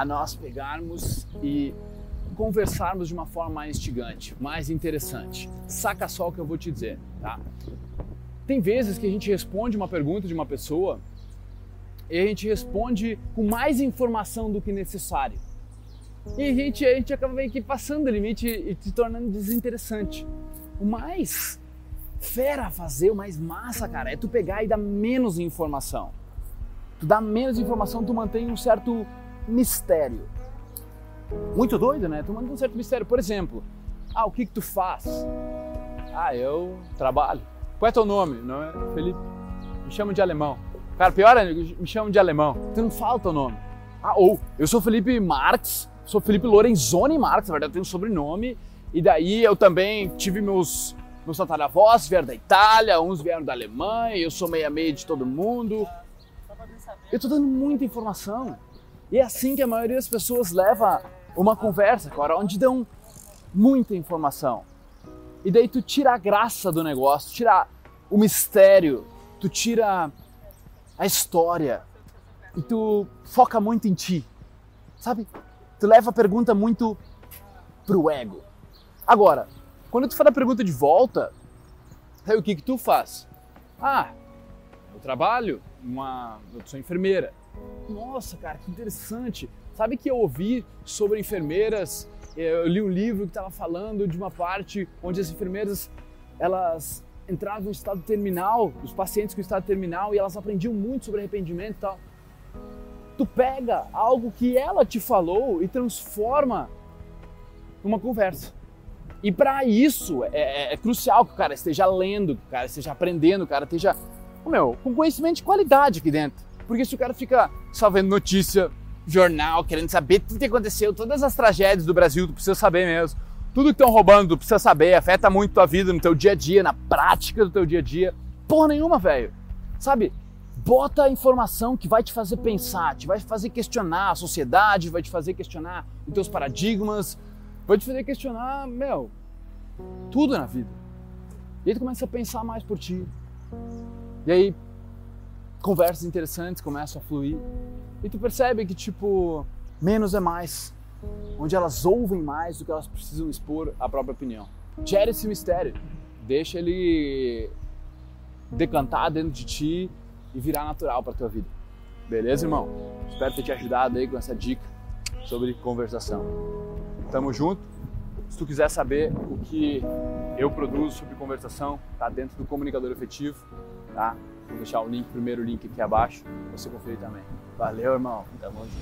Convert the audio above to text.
a nós pegarmos e conversarmos de uma forma mais instigante, mais interessante. Saca só o que eu vou te dizer, tá? Tem vezes que a gente responde uma pergunta de uma pessoa e a gente responde com mais informação do que necessário. E a gente, a gente acaba meio que passando o limite e se tornando desinteressante. O mais fera a fazer, o mais massa, cara, é tu pegar e dar menos informação. Tu dá menos informação, tu mantém um certo mistério. Muito doido, né? Tu mantém um certo mistério. Por exemplo, ah, o que que tu faz? Ah, eu trabalho. Qual é teu nome? Não é Felipe? Me chamam de alemão. Cara, pior é, me chamam de alemão. Tu não fala teu nome. Ah, ou eu sou Felipe Marx, sou Felipe Lorenzoni Marx, na verdade eu tenho um sobrenome. E daí eu também tive meus meus tataravós vieram da Itália, uns vieram da Alemanha, eu sou meia-meia de todo mundo. Eu estou dando muita informação. E é assim que a maioria das pessoas leva uma conversa, cara, onde dão muita informação. E daí tu tira a graça do negócio, tira o mistério, tu tira a história e tu foca muito em ti. Sabe? Tu leva a pergunta muito pro ego. Agora, quando tu faz a pergunta de volta, aí o que que tu faz? Ah, eu trabalho, uma, eu sou enfermeira. Nossa, cara, que interessante. Sabe que eu ouvi sobre enfermeiras, eu li um livro que estava falando de uma parte onde as enfermeiras, elas entravam em estado terminal, os pacientes com estado terminal, e elas aprendiam muito sobre arrependimento e tal. Tu pega algo que ela te falou e transforma numa conversa. E para isso é, é, é, crucial que o cara esteja lendo, que o cara esteja aprendendo, que o cara esteja meu, com conhecimento de qualidade aqui dentro. Porque se o cara fica só vendo notícia, jornal, querendo saber tudo que aconteceu, todas as tragédias do Brasil, tu precisa saber mesmo. Tudo que estão roubando, tu precisa saber, afeta muito tua vida no teu dia a dia, na prática do teu dia a dia. Porra nenhuma, velho. Sabe? Bota a informação que vai te fazer pensar, te vai fazer questionar a sociedade, vai te fazer questionar os teus paradigmas, vai te fazer questionar, meu, tudo na vida. E aí tu começa a pensar mais por ti. E aí conversas interessantes começam a fluir. E tu percebe que, tipo, menos é mais. Onde elas ouvem mais do que elas precisam expor a própria opinião. Gera esse mistério. Deixa ele decantar dentro de ti e virar natural para tua vida. Beleza, irmão? Espero ter te ajudado aí com essa dica sobre conversação. Tamo junto. Se tu quiser saber o que eu produzo sobre conversação, tá dentro do comunicador efetivo, tá? Vou deixar o link, primeiro link aqui abaixo, você conferir também. Valeu, irmão. Tamo junto.